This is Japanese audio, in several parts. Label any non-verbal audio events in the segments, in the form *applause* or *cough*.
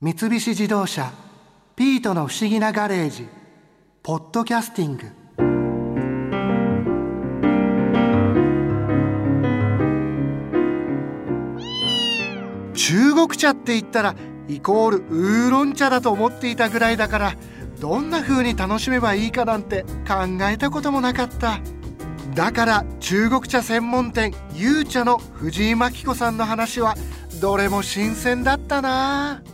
三菱自動車「ピートの不思議なガレージ」「ポッドキャスティング」中国茶って言ったらイコールウーロン茶だと思っていたぐらいだからどんな風に楽しめばいいかなんて考えたこともなかった。だから中国茶専門店ゆう茶の藤井真紀子さんの話はどれも新鮮だったな。あ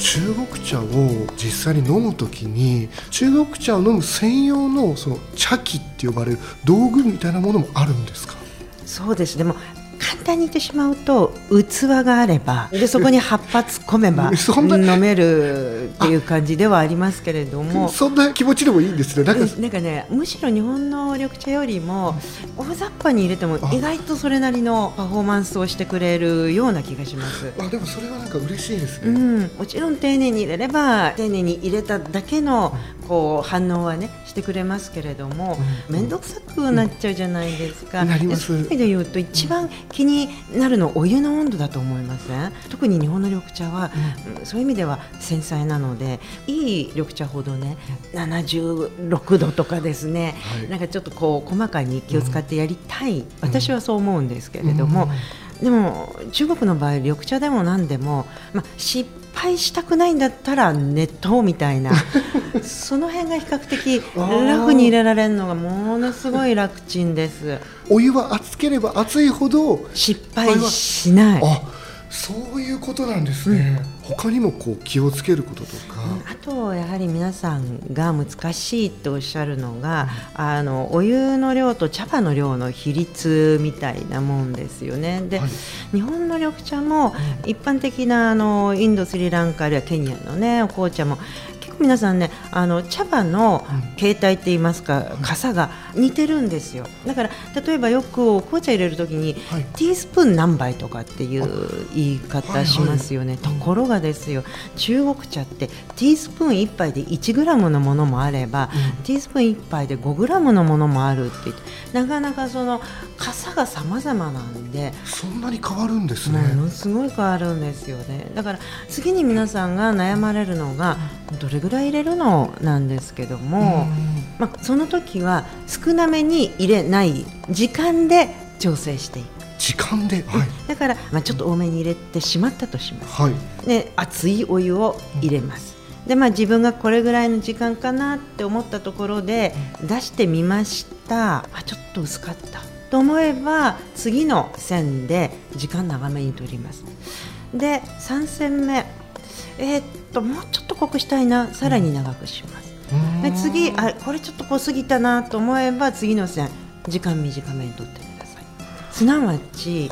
中国茶を実際に飲む時に中国茶を飲む専用のその茶器って呼ばれる道具みたいなものもあるんですか？そうです。でも簡単に言ってしまうと器があればでそこに葉っぱ突っ込めば *laughs* 飲めるっていう感じではありますけれども。そんな気持ちでもいいんですね。なんかなんかねむしろ日本の緑茶よりも大雑把に入れても意外とそれなりのパフォーマンスをしてくれるような気がします。あでもそれはなんか嬉しいですね、うん、もちろん丁寧に入れれば丁寧に入れただけのこう反応はねしてくれますけれども面倒、くさくなっちゃうじゃないですか、うん、そういう意味で言うと一番気になるのお湯の温度だと思いません？特に日本の緑茶は、うん、そういう意味では繊細なのでいい緑茶ほどね76度とかですね、はい、なんかちょっとこう細かに気を使ってやりたい、私はそう思うんですけれども、でも中国の場合緑茶でも何でも、まあ、失敗したくないんだったら熱湯みたいな。*laughs* その辺が比較的ラフに入れられるのがものすごい楽ちんです。お湯は熱ければ熱いほど失敗しないそういうことなんですね、うん、他にもこう気をつけることとか、あとやはり皆さんが難しいとおっしゃるのが、うん、あのお湯の量と茶葉の量の比率みたいなもんですよね。で、はい、日本の緑茶も一般的なあのインドスリランカあるいはケニアのねお紅茶も皆さんねあの茶葉の形態って言いますか、傘が似てるんですよ。だから例えばよく紅茶入れる時に、はい、ティースプーン何杯とかっていう言い方しますよね、ところがですよ中国茶ってティースプーン1杯で1グラムのものもあれば、うん、ティースプーン1杯で5グラムのものもあるって言ってなかなかその傘が様々なんでそんなに変わるんですね。ものすごい変わるんですよね。だから次に皆さんが悩まれるのがどれぐらい入れるのなんですけども、まあ、その時は少なめに入れない時間で調整していく。時間で、はい、だから、まあ、ちょっと多めに入れてしまったとします、はい、で熱いお湯を入れます、でまあ、自分がこれぐらいの時間かなって思ったところで出してみました。あちょっと薄かった。と思えば次の線で時間長めに取ります。で3線目えー、っともうちょっと濃くしたいな。さらに長くします、で次あこれちょっと濃すぎたなと思えば次の線時間短めにとってください。すなわち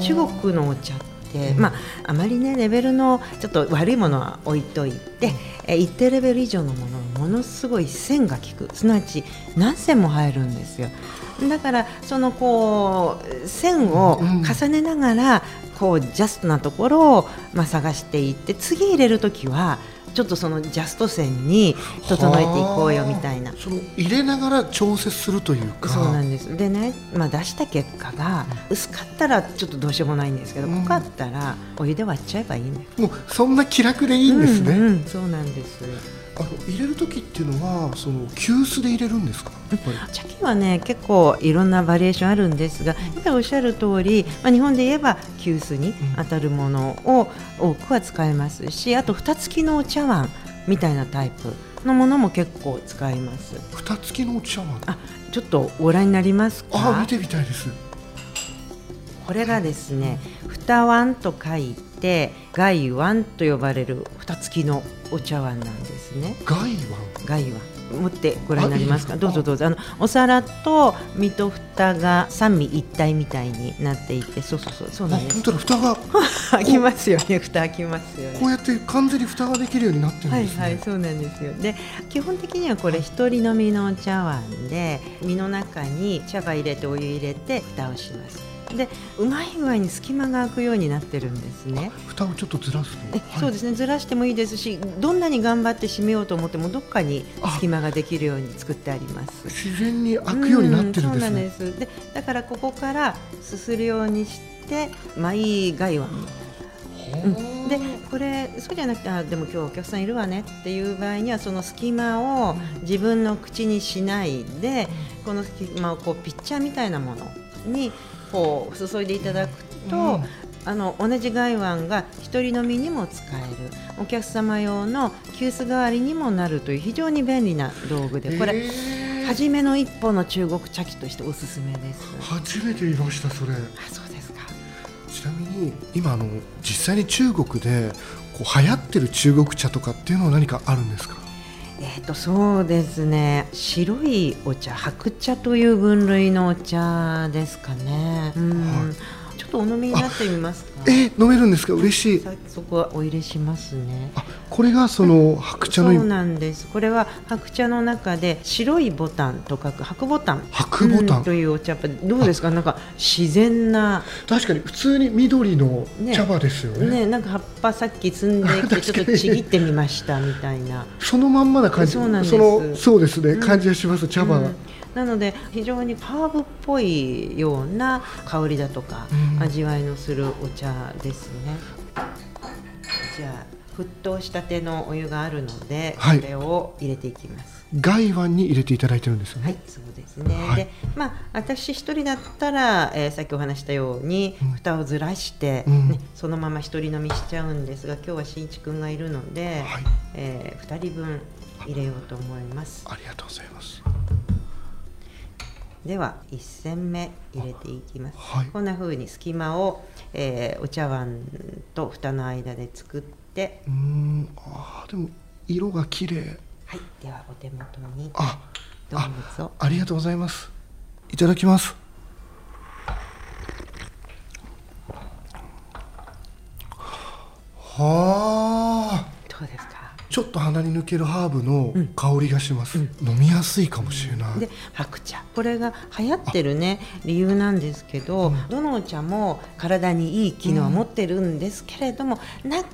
中国のお茶ってまあ、あまりねレベルのちょっと悪いものは置いといて、え一定レベル以上のものものすごい線が効く。すなわち何線も入るんですよ。だからそのこう線を重ねながらこうジャストなところをまあ探していって次入れる時はちょっとそのジャスト線に整えていこうよみたいな。その入れながら調節するというか。そうなんです。でね、まあ、出した結果が薄かったらちょっとどうしようもないんですけど、濃かったらお湯で割っちゃえばいいんですもうそんな気楽でいいんですね、うんうん、そうなんですあの入れる時っていうのはその急須で入れるんですか？茶器はね結構いろんなバリエーションあるんですが今おっしゃる通り、まあ、日本で言えば急須に当たるものを多くは使えますしあと蓋付きのお茶碗みたいなタイプのものも結構使います。蓋付きのお茶碗？あちょっとご覧になりますか？あ見てみたいです。これがですね蓋碗と書いて外碗と呼ばれる蓋付きのお茶碗なんですね。外碗外碗持ってご覧になりますか？どうぞどうぞ。あのお皿と身と蓋が三味一体みたいになっていて。そうそうそう。そうなんです。本当だ。蓋が *laughs* 開きますよね。蓋開きますよね。こうやって完全に蓋ができるようになってるんですね。はいはい。そうなんですよ。で基本的にはこれ一人飲みのお茶碗で身の中に茶葉入れてお湯入れて蓋をしますでうまい具合に隙間が空くようになってるんですね。蓋をちょっとずらすと、はい、そうですね。ずらしてもいいですしどんなに頑張って閉めようと思ってもどっかに隙間ができるように作ってあります。自然に開くようになってるんですね、そうなんです。でだからここからすするようにしてマイガイワンう。ん、でこれそうじゃなくてあでも今日お客さんいるわねっていう場合にはその隙間を自分の口にしないでこの隙間をこうピッチャーみたいなものにこう注いでいただくと、うん、あの同じ外腕が一人飲みにも使える。お客様用の急須代わりにもなるという非常に便利な道具でこれ初めの一歩の中国茶器としておすすめです。初めて見ましたそれ。あそうですか。ちなみに今あの実際に中国でこう流行ってる中国茶とかっていうのは何かあるんですか？えーと、そうですね白いお茶白茶という分類のお茶ですかね。うん、はいちょっとお飲みになってみますか？え飲めるんですか？嬉しい。そこはお入れしますね。あ、これがその白茶の。そうなんです。これは白茶の中で白いボタンと書く白ボタン。白ボタン、うん、というお茶葉どうですか？なんか自然な。確かに普通に緑の茶葉ですよね。ね、ねなんか葉っぱさっき摘んでちょっとちぎってみましたみたいな。そのまんまな感じ。そうなんです。そのそうですね、感じがします茶葉が。うんなので非常にハーブっぽいような香りだとか、味わいのするお茶ですね。じゃあ沸騰したてのお湯があるので、はい、これを入れていきます。外碗に入れていただいてるんですよね。はい、そうですね。はい、で、まあ私一人だったら、えー、さっきお話したように、うん、蓋をずらして、うん、ね、そのまま一人飲みしちゃうんですが、今日はしんいちくんがいるので、はい、えー、二人分入れようと思います。ありがとうございます。では1煎目入れていきます、はい、こんな風に隙間を、えー、お茶碗と蓋の間で作って。うん。あでも色が綺麗。はい。ではお手元にあどうぞありがとうございます。いただきますはあどうですかちょっと鼻に抜けるハーブの香りがします、うん、飲みやすいかもしれない、で白茶。これが流行ってるね理由なんですけど、うん、どのお茶も体にいい機能を持ってるんですけれども、うん、中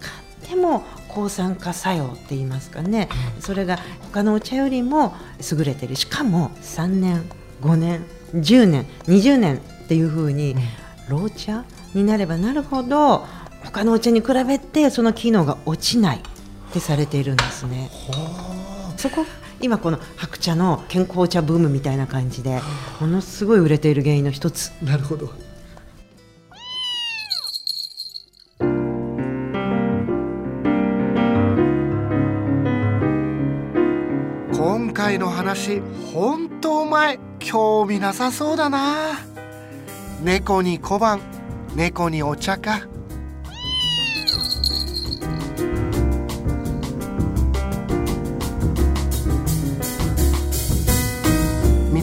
でも抗酸化作用って言いますかね、それが他のお茶よりも優れてる。しかも3年5年10年20年っていうふうに、老茶になればなるほど他のお茶に比べてその機能が落ちないってされているんですね。そこ今この白茶の健康茶ブームみたいな感じでものすごい売れている原因の一つ。なるほど。今回の話本当前興味なさそうだな猫に小判猫にお茶か